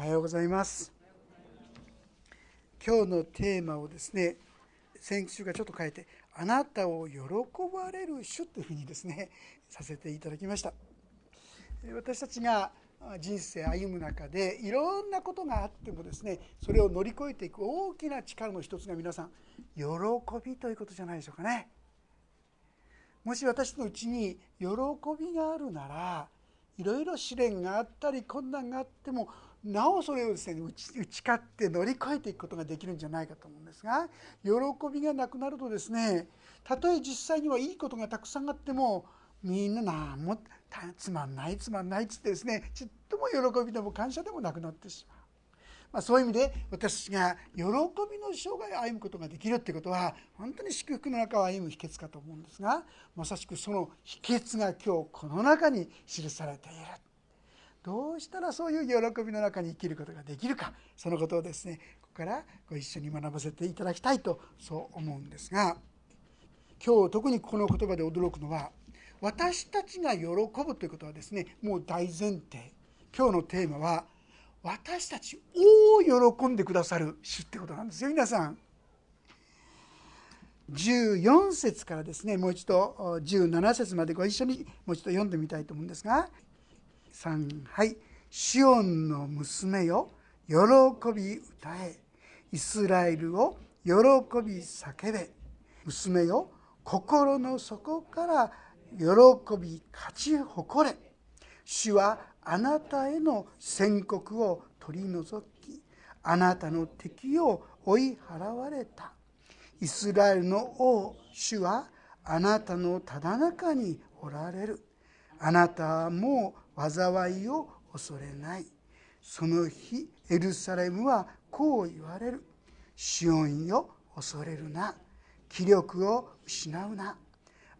おはようございます。今日のテーマをですね先週がちょっと変えて「あなたを喜ばれる主」というふうにですねさせていただきました。私たちが人生歩む中でいろんなことがあってもですねそれを乗り越えていく大きな力の一つが皆さん喜びということじゃないでしょうかね。もし私のうちに喜びがあるならいろいろ試練があったり困難があってもなおそれをですね打ち打ち勝って乗り越えていくことができるんじゃないかと思うんですが喜びがなくなるとですねたとえ実際にはいいことがたくさんあってもみんな何もつまんないつまんないっつってですねちっとも喜びでも感謝でもなくなってしまう。まあ、そういう意味で私が喜びの生涯を歩むことができるっていうことは本当に祝福の中を歩む秘訣かと思うんですがまさしくその秘訣が今日この中に記されているどうしたらそういう喜びの中に生きることができるかそのことをですねここからご一緒に学ばせていただきたいとそう思うんですが今日特にこの言葉で驚くのは私たちが喜ぶということはですねもう大前提。今日のテーマは私たちを喜んでくださる主ってことなんですよ皆さん。14節からですねもう一度17節までご一緒にもう一度読んでみたいと思うんですが3はい「シオンの娘よ喜び歌え。イスラエルを喜び叫べ。娘よ心の底から喜び勝ち誇れ。主はあなたへの宣告を取り除きあなたの敵を追い払われた。イスラエルの王主はあなたのただ中におられる。あなたはもう災いを恐れない。その日エルサレムはこう言われるシオンよ恐れるな。気力を失うな。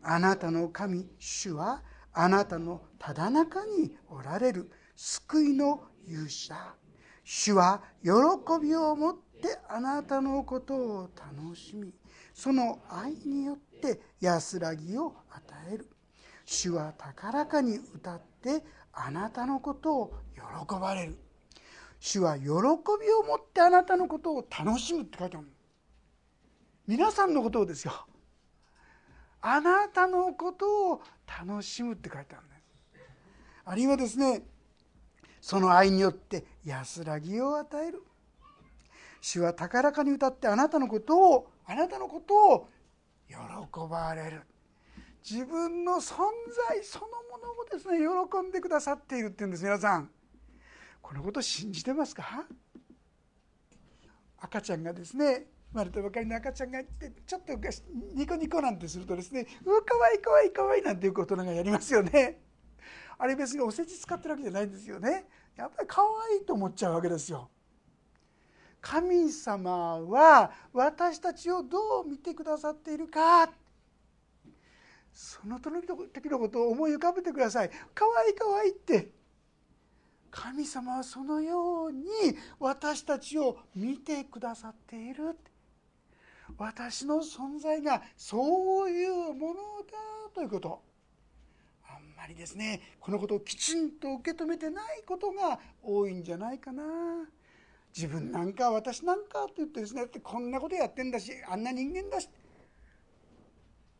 あなたの神主はあなたのただ中におられる。救いの勇者。主は喜びを持ってあなたのことを楽しみ。その愛によって安らぎを与える。主は高らかに歌ってあなたのことを喜ばれる。主は喜びを持ってあなたのことを楽しむって書いてある皆さんのことをですよ。あなたのことを楽しむって書いてあるんですあるいはですねその愛によって安らぎを与える。主は高らかに歌ってあなたのことをあなたのことを喜ばれる。自分の存在そのものをですね喜んでくださっているっていうんです皆さんこのこと信じてますか？赤ちゃんがですね生まれたばかりの赤ちゃんがいてちょっとニコニコなんてするとですね「うわかわいいかわいいかわいい」なんていうことがやりますよね。あれ別にお世辞使ってるわけじゃないんですよね。やっぱり可愛いと思っちゃうわけですよ。神様は私たちをどう見てくださっているかその時のことを思い浮かべてください。可愛い可愛いって。神様はそのように私たちを見てくださっている。私の存在がそういうものだということ。あんまりですねこのことをきちんと受け止めてないことが多いんじゃないかな。自分なんか私なんかって言ってですねこんなことやってんだしあんな人間だし。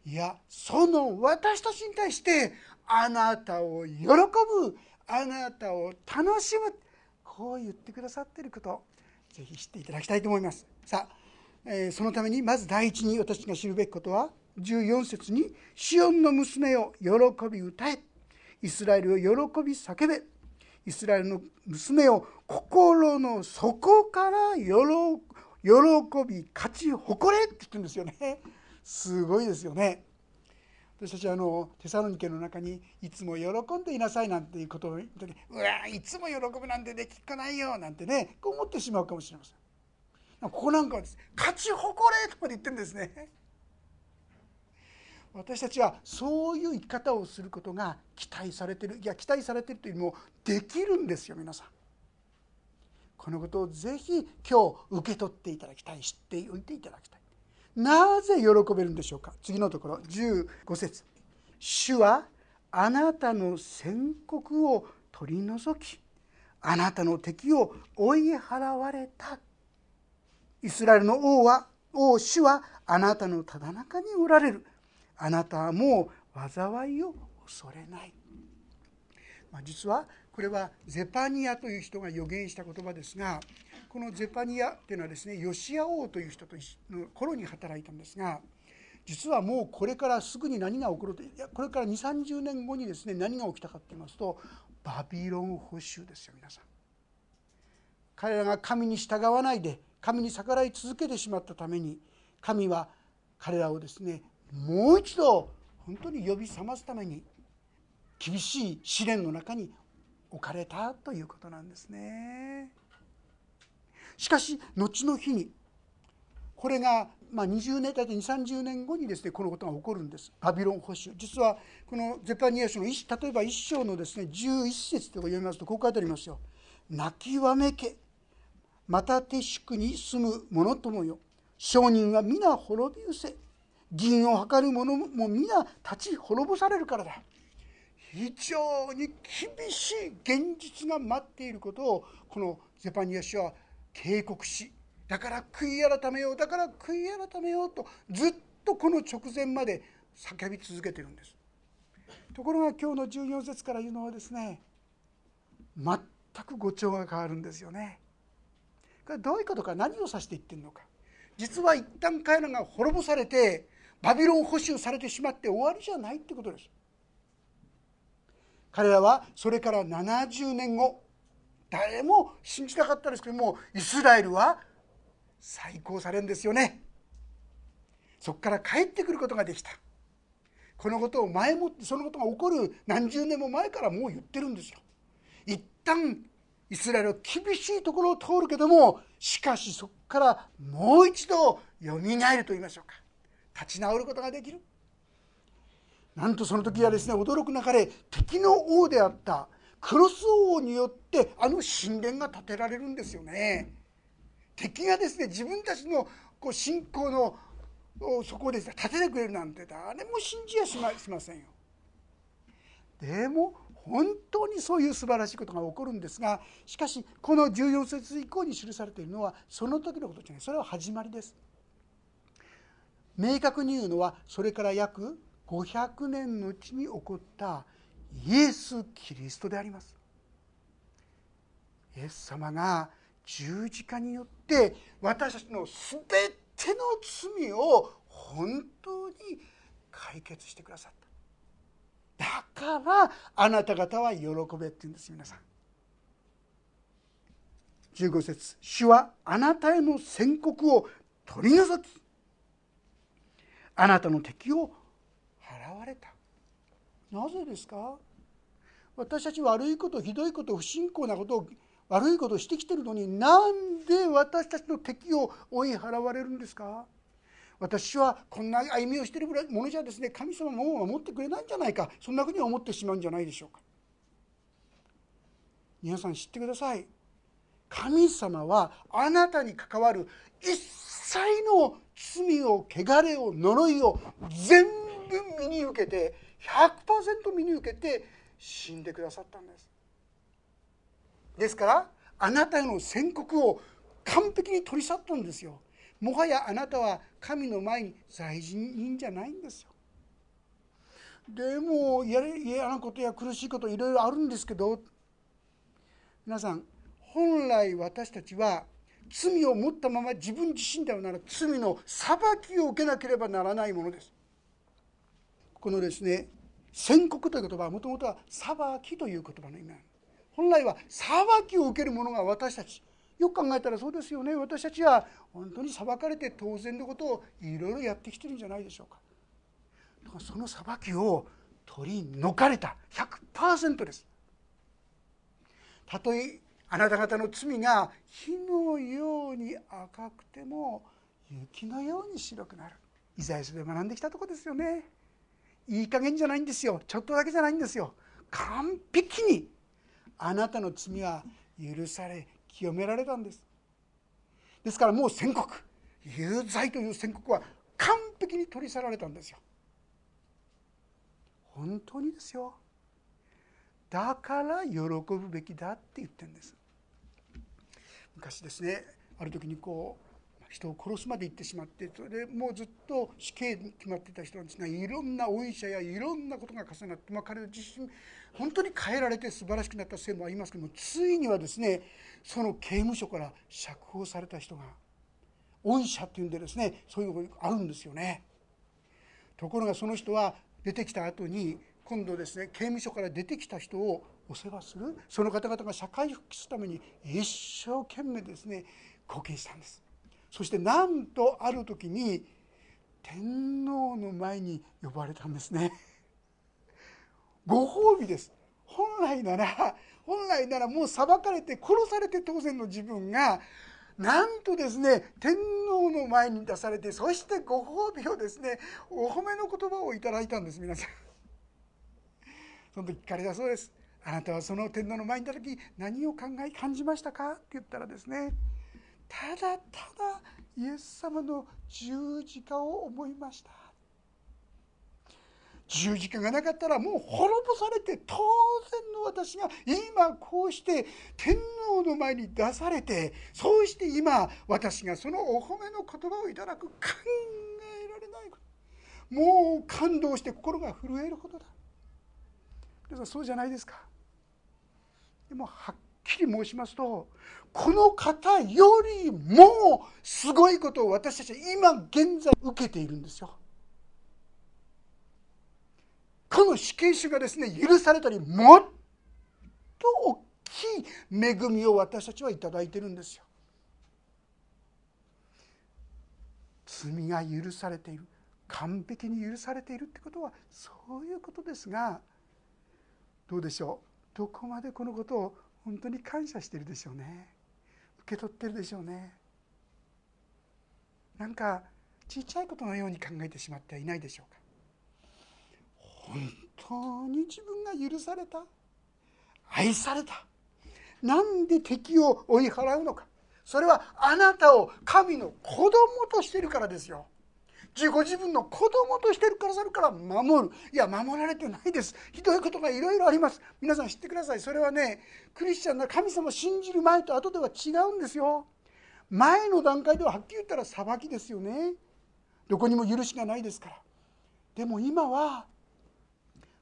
いやその私たちに対してあなたを喜ぶあなたを楽しむこう言ってくださっていることぜひ知っていただきたいと思います。さあえそのためにまず第一に私が知るべきことは14節に「シオンの娘を喜び歌え」「イスラエルを喜び叫べ」「イスラエルの娘を心の底から喜び勝ち誇れ」って言ってるんですよね。すごいですよね。私たちはあのテサロニケの中に「いつも喜んでいなさい」なんていうことを言って「うわいつも喜ぶなんてできっこないよ」なんてねこう思ってしまうかもしれません。ここなんかはです勝ち誇れとまで言ってるんですね。私たちはそういう生き方をすることが期待されてるいや期待されてるというのもできるんですよ皆さん。このことをぜひ今日受け取っていただきたい知っておいていただきたい。なぜ喜べるんでしょうか？次のところ15節。主はあなたの宣告を取り除きあなたの敵を追い払われた。イスラエルの王は王主はあなたのただ中におられる。あなたはもう災いを恐れない、まあ、実はこれはゼパニアという人が予言した言葉ですがこのゼパニアというのはですねヨシア王という人との頃に働いたんですが実はもうこれからすぐに何が起こるといやこれから2 3 0年後にですね何が起きたかと言いますとバビロン捕囚ですよ皆さん。彼らが神に従わないで神に逆らい続けてしまったために神は彼らをですねもう一度本当に呼び覚ますために厳しい試練の中に置かれたということなんですね。しかし後の日にこれがまあ20年大体2 3 0年後にですねこのことが起こるんです。バビロン保守実はこのゼパニア書の例えば1章のですね11節とか読みますとこう書いてありますよ「泣きわめけ。また手宿に住む者ともよ。商人は皆滅び失せ。銀を図る者も皆立ち滅ぼされるからだ」非常に厳しい現実が待っていることをこのゼパニア氏は警告しだから悔い改めようだから悔い改めようとずっとこの直前まで叫び続けてるんです。ところが今日の14節から言うのはですね全く語調が変わるんですよね。これどういうことか何を指して言ってるのか。実は一旦彼らが滅ぼされてバビロン捕囚されてしまって終わりじゃないってことです。彼らはそれから70年後誰も信じなかったですけどもイスラエルは再興されるんですよね。そこから帰ってくることができた。このことを前もってそのことが起こる何十年も前からもう言ってるんですよ。一旦イスラエルは厳しいところを通るけどもしかしそこからもう一度よみがえると言いましょうか。立ち直ることができる。なんとその時はですね驚くなかれ敵の王であったクロス王によってあの神殿が建てられるんですよね。敵がですね自分たちのこう信仰のそこをですね立ててくれるなんて誰も信じやしませんよ。でも本当にそういう素晴らしいことが起こるんですがしかしこの14節以降に記されているのはその時のことじゃないそれは始まりです。明確に言うのはそれから約500年のうちに起こったイエス・キリストであります。イエス様が十字架によって私たちの全ての罪を本当に解決してくださっただからあなた方は喜べって言うんです皆さん15節主はあなたへの宣告を取り除きあなたの敵をれた。なぜですか？私たち悪いことひどいこと不信仰なことを悪いことをしてきてるのになんで私たちの敵を追い払われるんですか？私はこんな歩みをしているものじゃですね神様も守ってくれないんじゃないか。そんなふうに思ってしまうんじゃないでしょうか。皆さん知ってください。神様はあなたに関わる一切の罪を汚れを呪いを全部身に受けて100%身に受けて死んでくださったんです。ですからあなたへの宣告を完璧に取り去ったんですよ。もはやあなたは神の前に罪人じゃないんですよ。でも嫌なことや苦しいこといろいろあるんですけど皆さん本来私たちは罪を持ったまま自分自身ではなら罪の裁きを受けなければならないものです。このですね宣告という言葉はもともとは裁きという言葉の意味なんで本来は裁きを受ける者が私たち。よく考えたらそうですよね。私たちは本当に裁かれて当然のことをいろいろやってきてるんじゃないでしょうか。だからその裁きを取り除かれた。100%です。たとえあなた方の罪が火のように赤くても雪のように白くなる。イザヤ書で学んできたとこですよね。いい加減じゃないんですよ。ちょっとだけじゃないんですよ。完璧にあなたの罪は許され清められたんです。ですからもう宣告。有罪という宣告は完璧に取り去られたんですよ。本当にですよ。だから喜ぶべきだって言ってるんです。昔ですねある時にこう人を殺すまで行ってしまってそれでもうずっと死刑に決まってた人なんですがいろんなお医者やいろんなことが重なって、まあ、彼自身本当に変えられて素晴らしくなったせいもありますけどもついにはですねその刑務所から釈放された人がお医者っていうんでですねそういうのがあるんですよね。ところがその人は出てきた後に今度ですね刑務所から出てきた人をお世話するその方々が社会復帰するために一生懸命ですね貢献したんですそしてなんとある時に天皇の前に呼ばれたんですね。ご褒美です。本来なら本来ならもう裁かれて殺されて当然の自分がなんとですね天皇の前に出されてそしてご褒美をですねお褒めの言葉をいただいたんです皆さん。その時聞かれたそうです。あなたはその天皇の前にいた時何を考え感じましたか？って言ったらですねただただイエス様の十字架を思いました。十字架がなかったらもう滅ぼされて当然の私が今こうして天皇の前に出されてそうして今私がそのお褒めの言葉をいただく考えられないこと。もう感動して心が震えるほどだ。皆さんそうじゃないですか。でもはっきり申しますとこの方よりもすごいことを私たちは今現在受けているんですよ。この死刑囚がですね許されたりもっと大きい恵みを私たちは頂いてるんですよ。罪が許されている完璧に許されているってことはそういうことですがどうでしょう？どこまでこのことを本当に感謝してるでしょうね。受け取ってるでしょうね。なんかちっちゃいことのように考えてしまってはいないでしょうか。本当に自分が許された？愛された？なんで敵を追い払うのか？それはあなたを神の子供としてるからですよ。自己自分の子供としてるからそれから守る。いや守られてないです。ひどいことがいろいろあります。皆さん知ってください。それはねクリスチャンの神様を信じる前と後では違うんですよ。前の段階でははっきり言ったら裁きですよね。どこにも許しがないですから。でも今は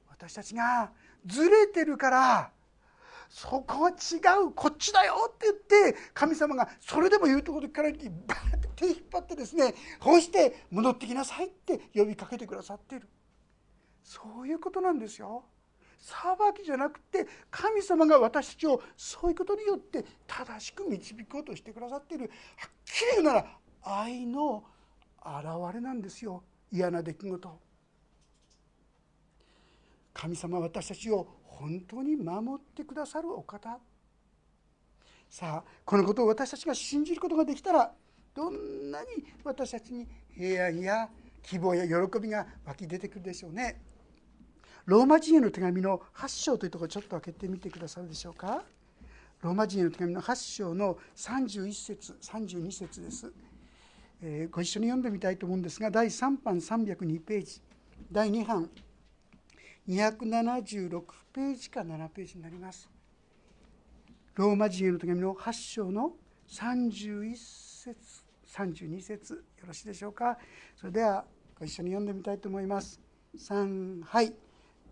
私たちがずれてるからそこは違う。こっちだよって言って神様がそれでも言うところからバーッて手引っ張ってですねこうして戻ってきなさいって呼びかけてくださっている。そういうことなんですよ。裁きじゃなくて神様が私たちをそういうことによって正しく導こうとしてくださっている。はっきり言うなら愛の表れなんですよ。嫌な出来事。神様私たちを本当に守ってくださるお方。さあこのことを私たちが信じることができたらどんなに私たちに平安や希望や喜びが湧き出てくるでしょうね。ローマ人への手紙の8章というところちょっと開けてみてくださるでしょうか。ローマ人への手紙の8章の31節32節です、えー、ご一緒に読んでみたいと思うんですが第3版302ページ第2版。276ページか7ページになります。ローマ人への手紙の8章の31節。32節よろしいでしょうか？それではご一緒に読んでみたいと思います。3はい。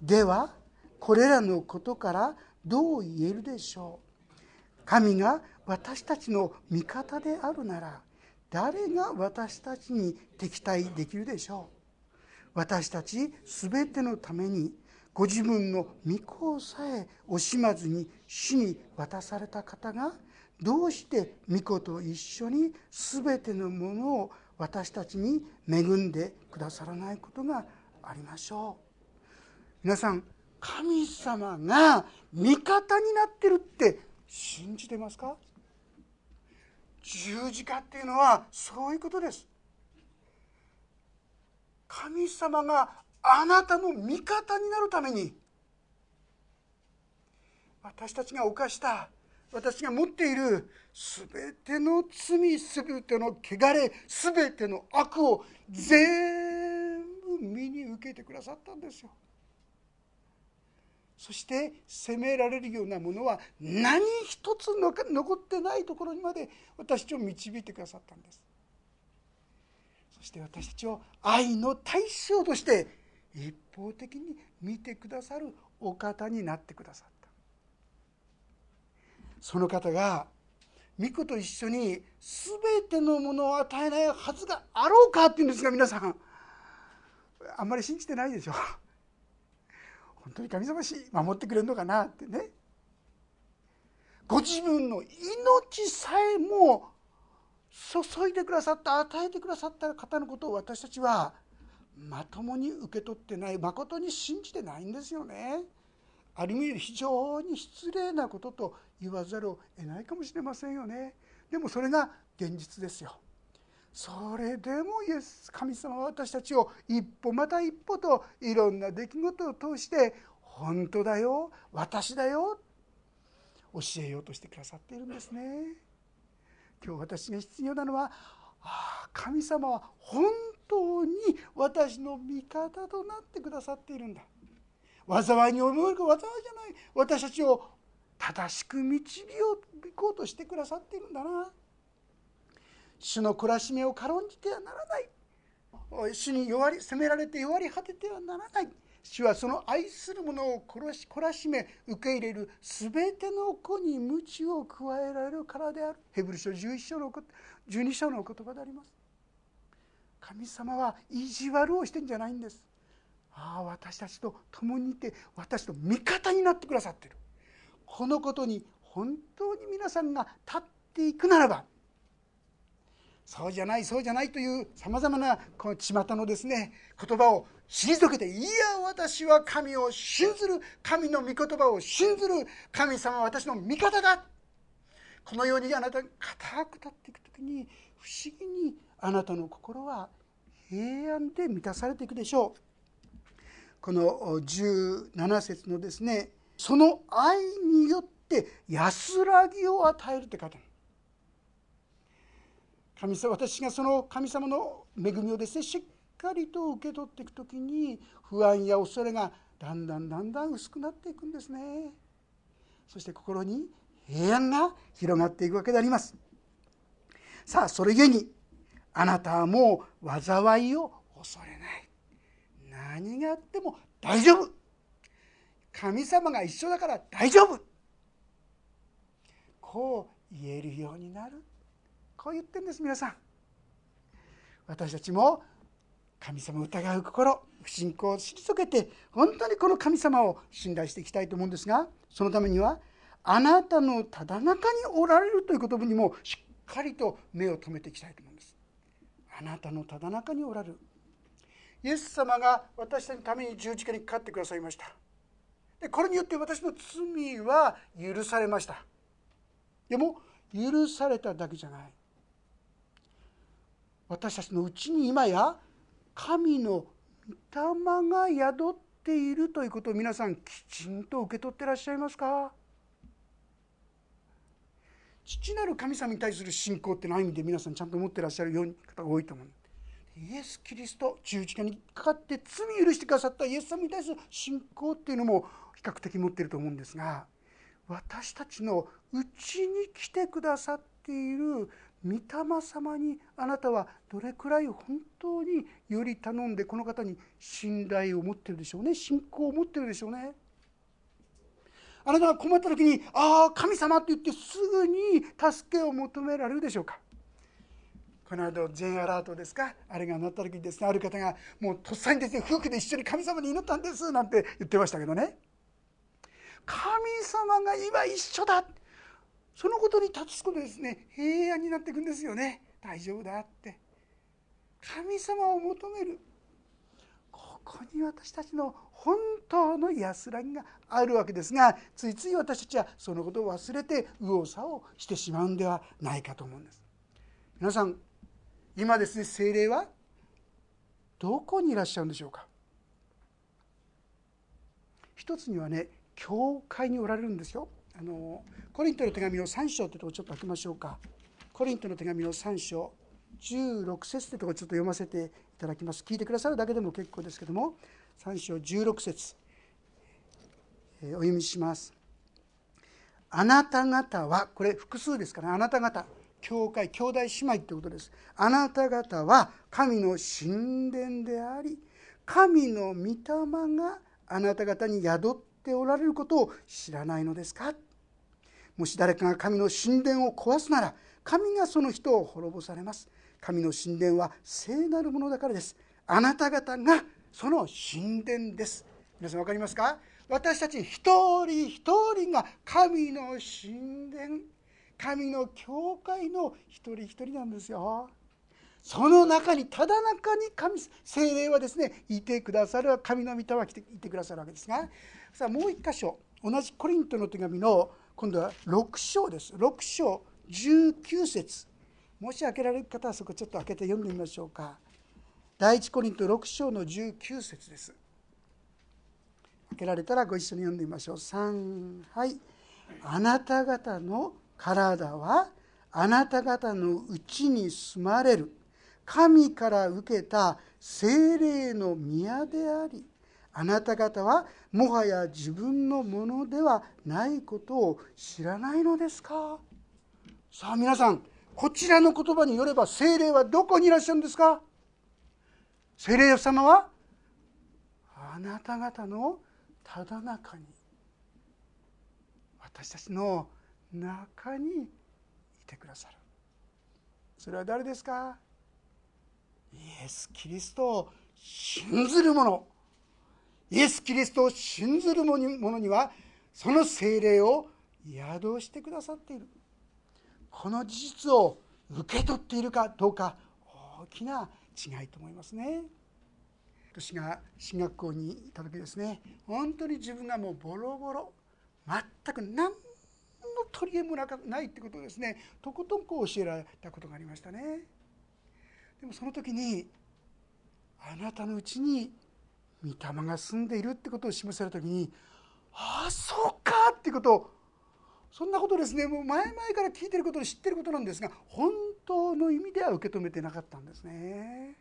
ではこれらのことからどう言えるでしょう？神が私たちの味方であるなら誰が私たちに敵対できるでしょう？私たち全てのためにご自分の御子をさえ惜しまずに死に渡された方がどうして御子と一緒に全てのものを私たちに恵んでくださらないことがありましょう。皆さん神様が味方になってるって信じてますか？十字架っていうのはそういうことです。神様があなたの味方になるために私たちが犯した私が持っている全ての罪全ての汚れ全ての悪を全部身に受けてくださったんですよ。そして責められるようなものは何一つ残ってないところにまで私たちを導いてくださったんです。そして私たちを愛の対象として一方的に見てくださるお方になってくださった。その方が御子と一緒に全てのものを与えないはずがあろうか？っていうんですが皆さんあんまり信じてないでしょ 本当に神様し守ってくれるのかな？ってねご自分の命さえも注いでくださった与えてくださった方のことを私たちはまともに受け取ってないまことに信じてないんですよね。ある意味非常に失礼なことと言わざるを得ないかもしれませんよね。でもそれが現実ですよ。それでもイエス神様は私たちを一歩また一歩といろんな出来事を通して本当だよ私だよ教えようとしてくださっているんですね。今日私が必要なのはあ神様は本当に私の味方となってくださっているんだ災いに思えるか災いじゃない私たちを正しく導こうとしてくださっているんだな。主の懲らしめを軽んじてはならない。主に弱り責められて弱り果ててはならない。主はその愛する者を殺し懲らしめ受け入れる全ての子に鞭を加えられるからである。ヘブル書11章の12章の言葉であります。神様は意地悪をしてんじゃないんです。ああ私たちと共にいて私と味方になってくださってる。このことに本当に皆さんが立っていくならばそうじゃないそうじゃないというさまざまなこの巷のですね言葉を退けていや私は神を信ずる神の御言葉を信ずる神様は私の味方だ。このようにあなたが固く立っていく時に不思議にあなたの心は平安で満たされていくでしょう。この17節のですねその愛によって安らぎを与えるって方神様私がその神様の恵みをですねしっかりと受け取っていく時に不安や恐れがだんだんだんだん薄くなっていくんですね。そして心に平安が広がっていくわけであります。さあそれゆえにあなたはもう災いを恐れない。何があっても大丈夫。神様が一緒だから大丈夫。こう言えるようになる。こう言ってんです皆さん。私たちも神様を疑う心不信仰を退けて本当にこの神様を信頼していきたいと思うんですがそのためにはあなたのただ中におられるという言葉にもしっかりと目を留めていきたいと思うんです。あなたのただ中におられる。イエス様が私たちのために十字架にかかってくださいました。でこれによって私の罪は許されました。でも許されただけじゃない。私たちのうちに今や神の御霊が宿っているということを皆さんきちんと受け取ってらっしゃいますか？父なる神様に対する信仰っていうのは意味で皆さんちゃんと持ってらっしゃるような方が多いと思う。イエス・キリスト十字架にかかって罪許してくださったイエス様に対する信仰っていうのも較的持っていると思うんですが私たちのうちに来てくださっている御霊様にあなたはどれくらい本当により頼んでこの方に信頼を持ってるでしょうね信仰を持ってるでしょうね。あなたが困った時に「ああ神様」って言ってすぐに助けを求められるでしょうか。この間 J アラートですか？あれが鳴った時にですね。ある方がもうとっさにですね夫婦で一緒に神様に祈ったんですなんて言ってましたけどね。神様が今一緒だ。そのことに立つことですね平安になっていくんですよね。大丈夫だって。神様を求める。ここに私たちの本当の安らぎがあるわけですがついつい私たちはそのことを忘れて右往左往してしまうんではないかと思うんです。皆さん今ですね精霊はどこにいらっしゃるんでしょうか。一つにはね教会におられるんですよ。あのコリントの手紙の3章というところちょっと開けましょうか。コリントの手紙の3章16節というところちょっと読ませていただきます。聞いてくださるだけでも結構ですけども3章16節えお読みします。あなた方はこれ複数ですからあなた方教会兄弟姉妹ということです。あなた方は神の神殿であり神の御霊があなた方に宿っておられることを知らないのですか？もし誰かが神の神殿を壊すなら神がその人を滅ぼされます。神の神殿は聖なるものだからです。あなた方がその神殿です。皆さん分かりますか？私たち一人一人が神の神殿。神の教会の一人一人なんですよ。その中にただ中に神精霊はですねいてくださる神の御霊は来ていてくださるわけですがさあもう一箇所。同じコリントの手紙の今度は6章です。6章19節。もし開けられる方はそこちょっと開けて読んでみましょうか。第一コリント6章の19節です。開けられたらご一緒に読んでみましょう。3はい。あなた方の体はあなた方のうちに住まれる。神から受けた精霊の宮であり。あなた方はもはや自分のものではないことを知らないのですか？さあ皆さんこちらの言葉によれば精霊はどこにいらっしゃるんですか？精霊様はあなた方のただ中に私たちの中にいてくださる。それは誰ですか？イエス・キリストを信ずる者。イエス・キリストを信ずる者にはその精霊を宿してくださっている。この事実を受け取っているかどうか大きな違いと思いますね。私が進学校にいた時ですね本当に自分がもうボロボロ全く何の取り柄もないってことをですね。とことんこう教えられたことがありましたね。でもその時にあなたのうちに御霊が住んでいるってことを示された時にああそうかっていうことをそんなことですね。もう前々から聞いてることで知ってることなんですが本当の意味では受け止めてなかったんですね。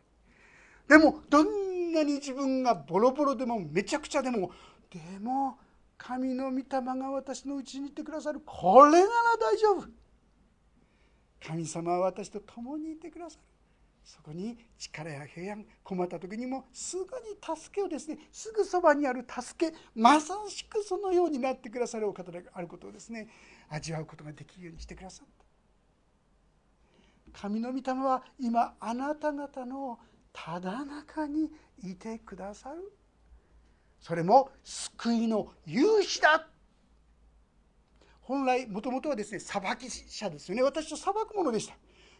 でもどんなに自分がボロボロでもめちゃくちゃでもでも神の御霊が私のうちにいてくださる。これなら大丈夫。神様は私と共にいてくださる。そこに力や平安困った時にもすぐに助けをですねすぐそばにある助けまさしくそのようになってくださるお方であることをですね味わうことができるようにしてくださった。神の御霊は今あなた方のただ中にいてくださる。それも救いの勇士だ。本来もともとはですね裁き者ですよね。私と裁くものでした。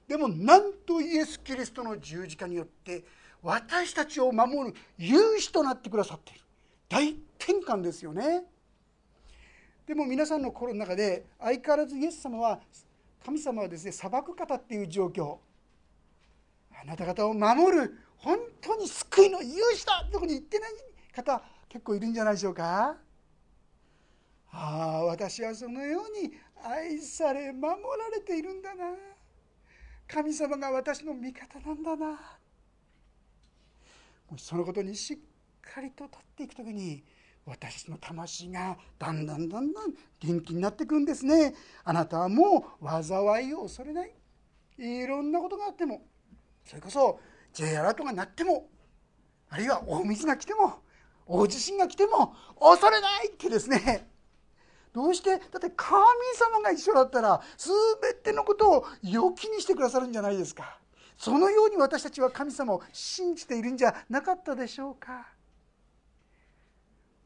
でもなんとイエス・キリストの十字架によって私たちを守る勇士となってくださっている。大転換ですよね。でも皆さんの心の中で相変わらずイエス様は神様はですね裁く方っていう状況。あなた方を守る本当に救いの勇士だってこに言ってない方結構いるんじゃないでしょうか。ああ私はそのように愛され守られているんだな。神様が私の味方なんだな。もしそのことにしっかりと立っていく時に私の魂がだんだんだんだん元気になっていくんですね。あなたはもう災いを恐れない。いろんなことがあってもそれこそ J アラートが鳴ってもあるいは大水が来ても大地震が来ても恐れないってですね。どうしてだって神様が一緒だったら全てのことを良きにしてくださるんじゃないですか。そのように私たちは神様を信じているんじゃなかったでしょうか。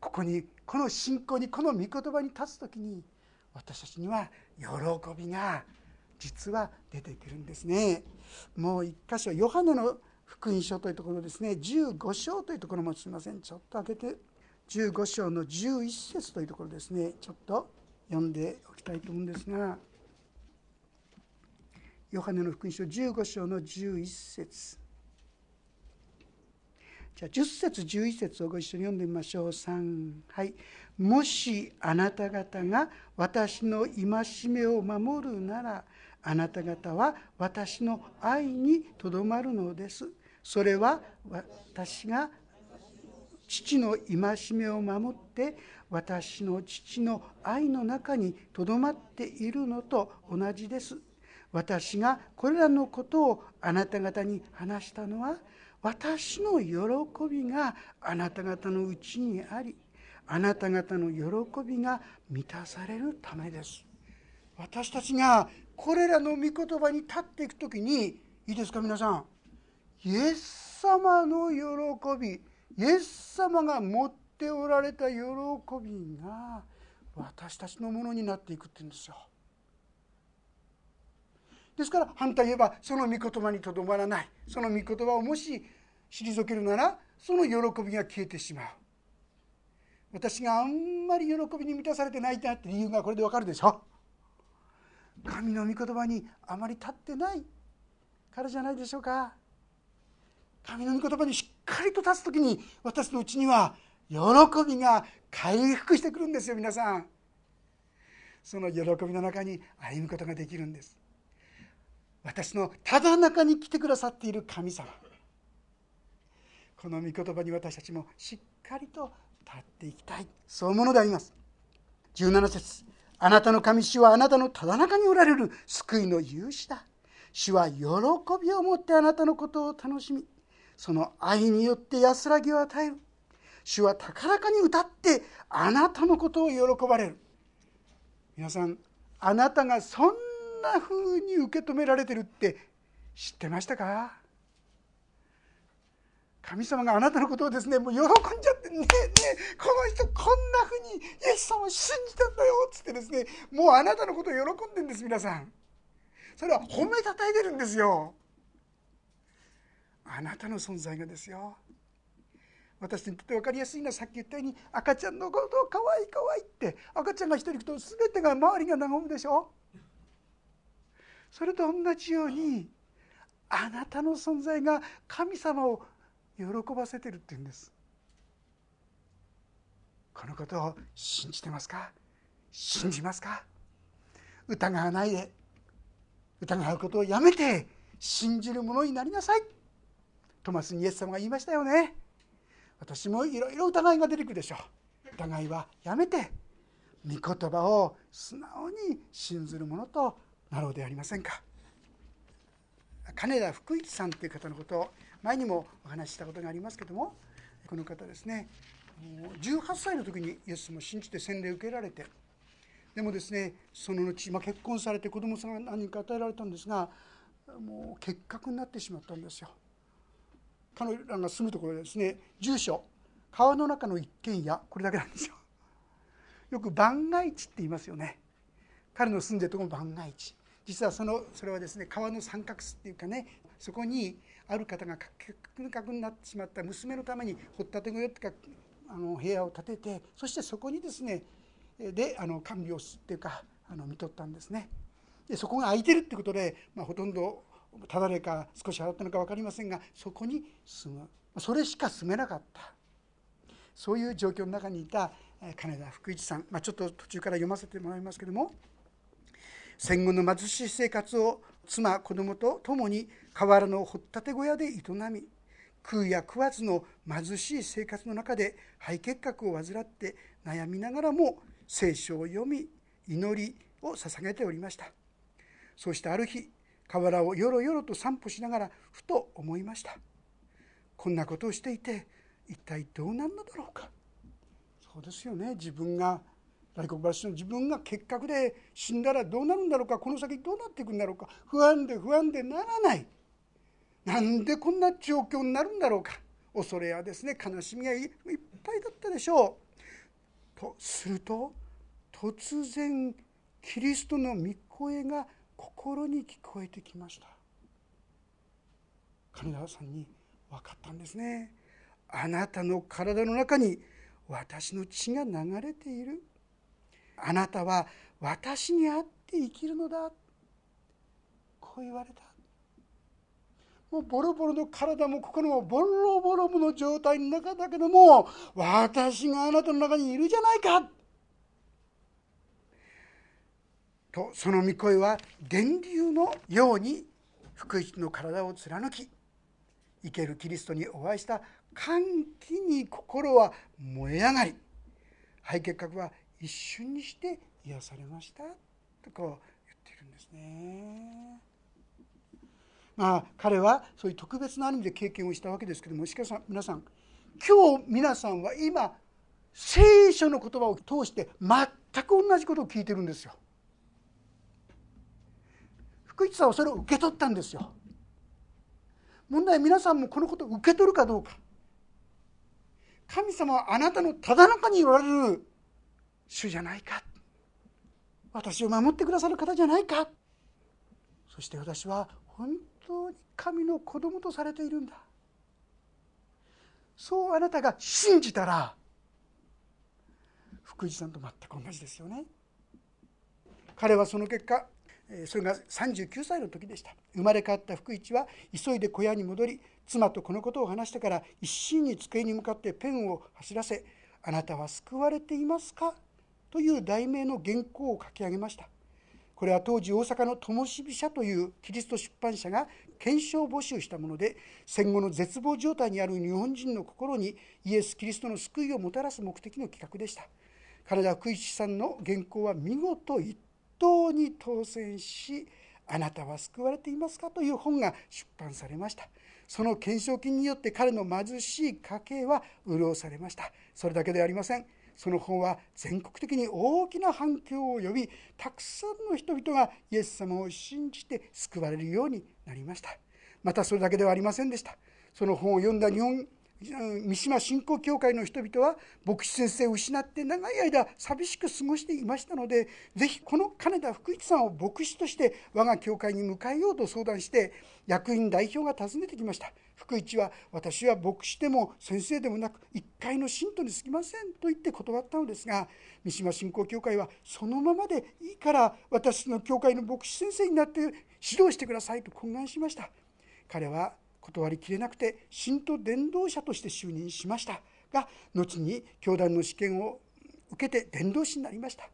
ここにこの信仰にこの御言葉に立つ時に私たちには喜びが実は出てくるんですね。もう一箇所ヨハネの福音書というところですね。15章というところもすみません。ちょっと開けて。15章の11節というところですね。ちょっと読んでおきたいと思うんですがヨハネの福音書15章の11節。じゃあ10節11節をご一緒に読んでみましょう。3はい。もしあなた方が私の戒めを守るならあなた方は私の愛にとどまるのです。それは私が父の戒めを守って私の父の愛の中にとどまっているのと同じです。私がこれらのことをあなた方に話したのは私の喜びがあなた方のうちにありあなた方の喜びが満たされるためです。私たちがこれらの御言葉に立っていく時にいいですか皆さん。イエス様の喜び。イエス様が持っておられた喜びが私たちのものになっていくって言うんですよ。ですから反対言えばその御言葉にとどまらない。その御言葉をもし退けるならその喜びが消えてしまう。私があんまり喜びに満たされてないなって理由がこれでわかるでしょ。神の御言葉にあまり立ってないからじゃないでしょうか。神の御言葉にしっかりと立つ時に私のうちには喜びが回復してくるんですよ皆さん。その喜びの中に歩むことができるんです。私のただ中に来てくださっている神様。この御言葉に私たちもしっかりと立っていきたい。そういうものであります。17節。あなたの神主はあなたのただ中におられる救いの勇士だ。主は喜びを持ってあなたのことを楽しみ。その愛によって安らぎを与える。主は高らかに歌ってあなたのことを喜ばれる。皆さんあなたがそんな風に受け止められてるって知ってましたか？神様があなたのことをですねもう喜んじゃってねえねえこの人こんなふうにイエス様を信じたんだよっつってですねもうあなたのことを喜んでんです皆さん。それは褒めたたえてるんですよ。あなたの存在がですよ。私にとって分かりやすいのはさっき言ったように赤ちゃんのことをかわいいかわいいって赤ちゃんが一人行くと全てが周りが和むでしょ。それと同じようにあなたの存在が神様を喜ばせてるって言うんです。このことを信じてますか？信じますか？疑わないで。疑うことをやめて信じるものになりなさい。トマスにイエス様が言いましたよね。私もいろいろ疑いが出てくるでしょう。疑いはやめて御言葉を素直に信ずるものとなろうでありませんか。金田福一さんという方のことを前にもお話ししたことがありますけどもこの方ですね18歳の時にイエスも信じて洗礼を受けられてでもですねその後、まあ、結婚されて子供さんが何人か与えられたんですがもう結核になってしまったんですよ。彼らが住むところですね住所川の中の一軒家これだけなんですよ。よく番外地って言いますよね。彼の住んでるところも番外地実はそのそれはですね川の三角巣っていうかねそこにある方が結核になってしまった娘のために掘ったて小屋っていうかあの部屋を建ててそしてそこにですねであの看病っていうかあの見とったんですね。でそこが空いてるってことで、まあ、ほとんどただれか少し払ったのか分かりませんがそこに住む。それしか住めなかった。そういう状況の中にいた金田福一さん、まあ、ちょっと途中から読ませてもらいますけども。戦後の貧しい生活を妻子供と共に河原の掘ったて小屋で営み食うや食わずの貧しい生活の中で肺結核を患って悩みながらも聖書を読み祈りを捧げておりました。そうしてある日河原をよろよろと散歩しながらふと思いました。こんなことをしていて一体どうなるのだろうか。そうですよね。自分が大黒柱の自分が結核で死んだらどうなるんだろうか。この先どうなっていくんだろうか。不安で不安でならない。なんでこんな状況になるんだろうか。恐れやですね。悲しみがいっぱいだったでしょう。とすると突然キリストの御声が心に聞こえてきました。金田さんに分かったんですね。あなたの体の中に私の血が流れている。あなたは私に会って生きるのだ。こう言われた。もうボロボロの体も心もボロボロの状態の中だけども私があなたの中にいるじゃないか。とその御声は電流のように福一の体を貫き生けるキリストにお会いした歓喜に心は燃え上がり肺結核は一瞬にして癒されましたとこう言ってるんですね。まあ彼はそういう特別な意味で経験をしたわけですけどもしかし皆さん今日皆さんは今聖書の言葉を通して全く同じことを聞いてるんですよ。福一さんはそれを受け取ったんですよ。問題は皆さんもこのことを受け取るかどうか。神様はあなたのただ中に言われる主じゃないか。私を守ってくださる方じゃないか。そして私は本当に神の子供とされているんだ。そうあなたが信じたら福井さんと全く同じですよね彼はその結果それが39歳の時でした。生まれ変わった福一は急いで小屋に戻り妻とこのことを話してから一心に机に向かってペンを走らせ「あなたは救われていますか?」という題名の原稿を書き上げました。これは当時大阪の灯火社というキリスト出版社が検証募集したもので戦後の絶望状態にある日本人の心にイエス・キリストの救いをもたらす目的の企画でした。金田福一さんの原稿は見事一等に当選し「あなたは救われていますか?」という本が出版されました。その懸賞金によって彼の貧しい家計は潤されました。それだけではありません。その本は全国的に大きな反響を呼びたくさんの人々がイエス様を信じて救われるようになりました。またそれだけではありませんでした。その本を読んだ日本三島信仰協会の人々は牧師先生を失って長い間寂しく過ごしていましたのでぜひこの金田福一さんを牧師として我が教会に迎えようと相談して役員代表が訪ねてきました。福一は私は牧師でも先生でもなく一回の信徒にすぎませんと言って断ったのですが三島信仰協会はそのままでいいから私の教会の牧師先生になって指導してくださいと懇願しました。彼は断りきれなくて信徒伝道者として就任しました。が後に教団の試験を受けて伝道師になりました。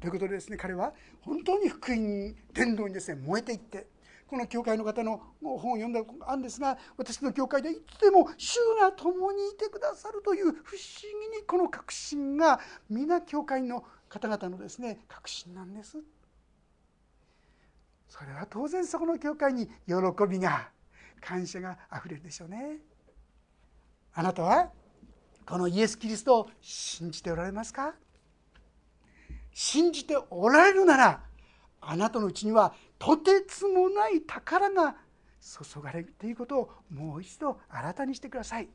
ということでですね彼は本当に福音伝道にですね燃えていってこの教会の方の本を読んだことがあるんですが私の教会でいつでも主が共にいてくださるという不思議にこの確信が皆教会の方々のですね確信なんです。それは当然そこの教会に喜びが感謝があふれるでしょうね。あなたはこのイエス・キリストを信じておられますか？信じておられるならあなたのうちにはとてつもない宝が注がれるということをもう一度新たにしてください、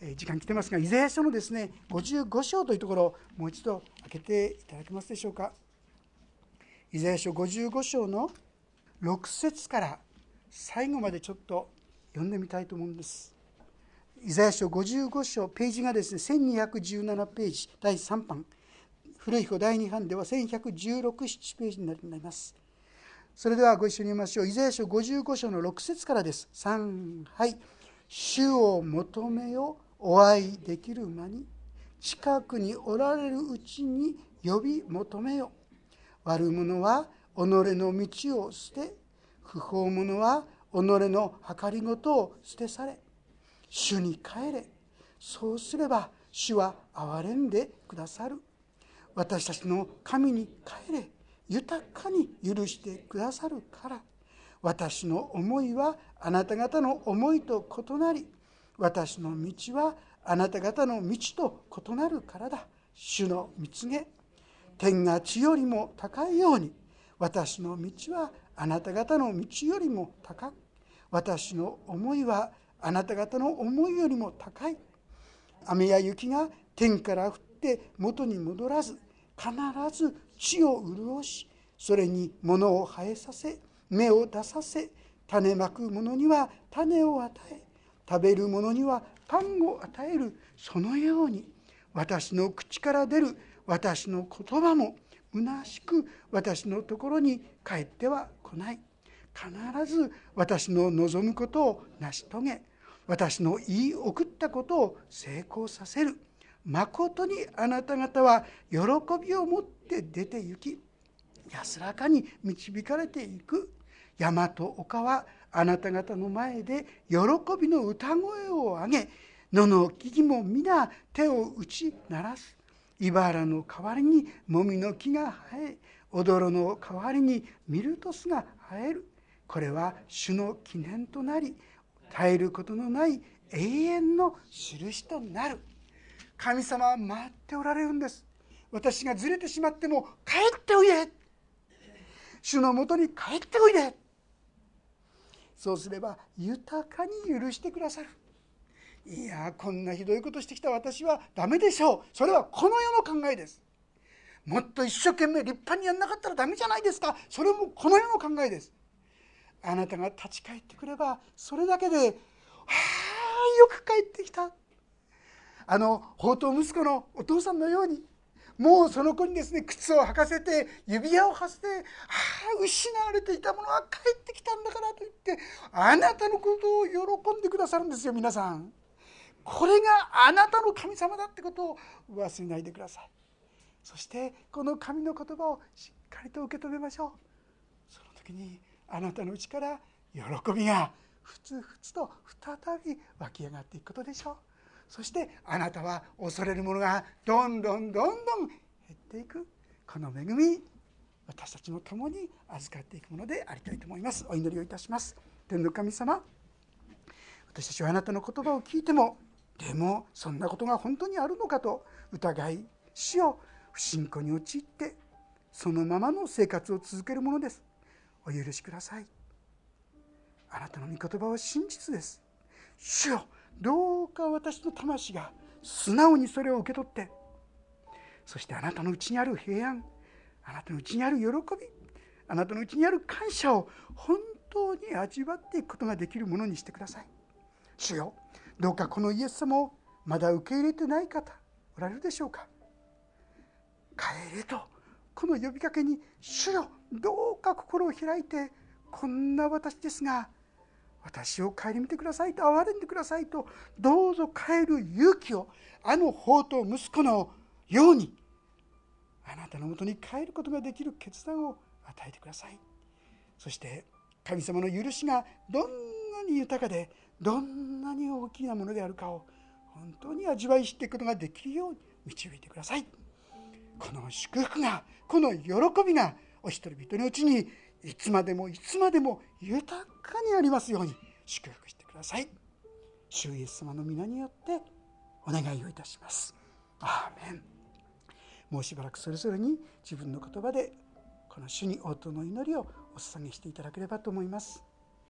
え時間来てますがイザヤ書のですね55章というところをもう一度開けていただけますでしょうか？イザヤ書55章の6節から最後までちょっと読んでみたいと思うんです。イザヤ書55章ページがですね1217ページ第3版古い方第2版では1116、7ページになります。それではご一緒に読みましょう。イザヤ書55章の6節からです。3はい主を求めよお会いできる間に近くにおられるうちに呼び求めよ悪者は己の道を捨て不法者は己の計りごとを捨てされ。主に帰れ。そうすれば主は憐れんでくださる。私たちの神に帰れ。豊かに許してくださるから。私の思いはあなた方の思いと異なり。私の道はあなた方の道と異なるからだ。主の蜜げ。天が地よりも高いように。私の道はあなた方の道よりも高く。私の思いはあなた方の思いよりも高い。雨や雪が天から降って元に戻らず必ず地を潤しそれに物を生えさせ芽を出させ種まく者には種を与え食べる者にはパンを与えるそのように私の口から出る私の言葉も虚しく私のところに帰っては来ない。必ず私の望むことを成し遂げ私の言い送ったことを成功させる。まことにあなた方は喜びを持って出て行き安らかに導かれていく。山と丘はあなた方の前で喜びの歌声を上げ野の木々も皆手を打ち鳴らす。茨の代わりにもみの木が生え踊の代わりにミルトスが生える。これは主の記念となり絶えることのない永遠の印となる。神様は待っておられるんです。私がずれてしまっても帰っておいで。主のもとに帰っておいで。そうすれば豊かに許してくださる。いやこんなひどいことしてきた私はダメでしょう。それはこの世の考えです。もっと一生懸命立派にやんなかったらダメじゃないですか。それもこの世の考えです。あなたが立ち返ってくればそれだけで「はあよく帰ってきた」あの宝刀息子のお父さんのようにもうその子にですね靴を履かせて指輪をはせて「ああ失われていたものは帰ってきたんだから」と言ってあなたのことを喜んでくださるんですよ皆さん。これがあなたの神様だってことを忘れないでください。そしてこの神の言葉をしっかりと受け止めましょう。その時にあなたのうちから喜びがふつふつと再び湧き上がっていくことでしょう。そしてあなたは恐れるものがどんどんどんどん減っていく。この恵み私たちも共に預かっていくものでありたいと思います。お祈りをいたします。天の神様私たちはあなたの言葉を聞いてもでもそんなことが本当にあるのかと疑い死を不信仰に陥ってそのままの生活を続けるものです。お許しください。あなたの御言葉は真実です。主よどうか私の魂が素直にそれを受け取って。そしてあなたのうちにある平安あなたのうちにある喜びあなたのうちにある感謝を本当に味わっていくことができるものにしてください。主よどうかこのイエス様をまだ受け入れてない方おられるでしょうか。帰れとこの呼びかけに「主よどうか心を開いてこんな私ですが私を顧みてくださいと憐れんでくださいとどうぞ帰る勇気をあの法と息子のようにあなたのもとに帰ることができる決断を与えてください。そして神様の許しがどんなに豊かでどんなに大きなものであるかを本当に味わい知っていくことができるように導いてください。この祝福がこの喜びがお一人々のうちにいつまでもいつまでも豊かにありますように祝福してください。主イエス様の皆によってお願いをいたします。アーメン。もうしばらくそれぞれに自分の言葉でこの主に応答の祈りをお捧げしていただければと思います。